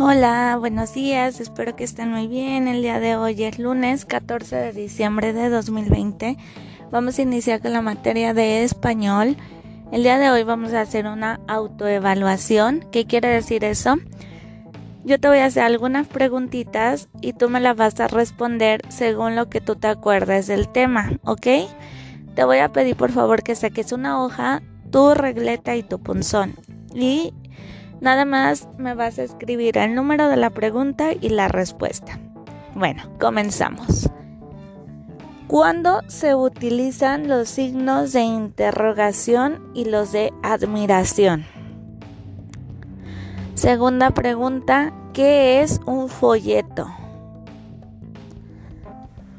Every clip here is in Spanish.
Hola, buenos días, espero que estén muy bien. El día de hoy es lunes 14 de diciembre de 2020. Vamos a iniciar con la materia de español. El día de hoy vamos a hacer una autoevaluación. ¿Qué quiere decir eso? Yo te voy a hacer algunas preguntitas y tú me las vas a responder según lo que tú te acuerdes del tema, ¿ok? Te voy a pedir por favor que saques una hoja, tu regleta y tu punzón. Y Nada más me vas a escribir el número de la pregunta y la respuesta. Bueno, comenzamos. ¿Cuándo se utilizan los signos de interrogación y los de admiración? Segunda pregunta, ¿qué es un folleto?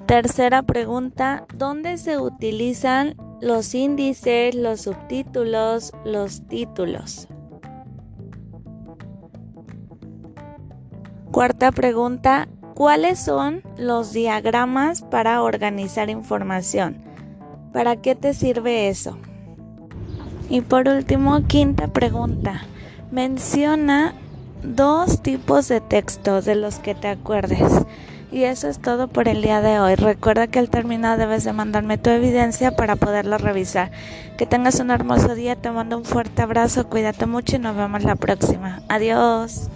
Tercera pregunta, ¿dónde se utilizan los índices, los subtítulos, los títulos? Cuarta pregunta, ¿cuáles son los diagramas para organizar información? ¿Para qué te sirve eso? Y por último, quinta pregunta, menciona dos tipos de texto de los que te acuerdes. Y eso es todo por el día de hoy. Recuerda que al terminar debes de mandarme tu evidencia para poderlo revisar. Que tengas un hermoso día, te mando un fuerte abrazo, cuídate mucho y nos vemos la próxima. Adiós.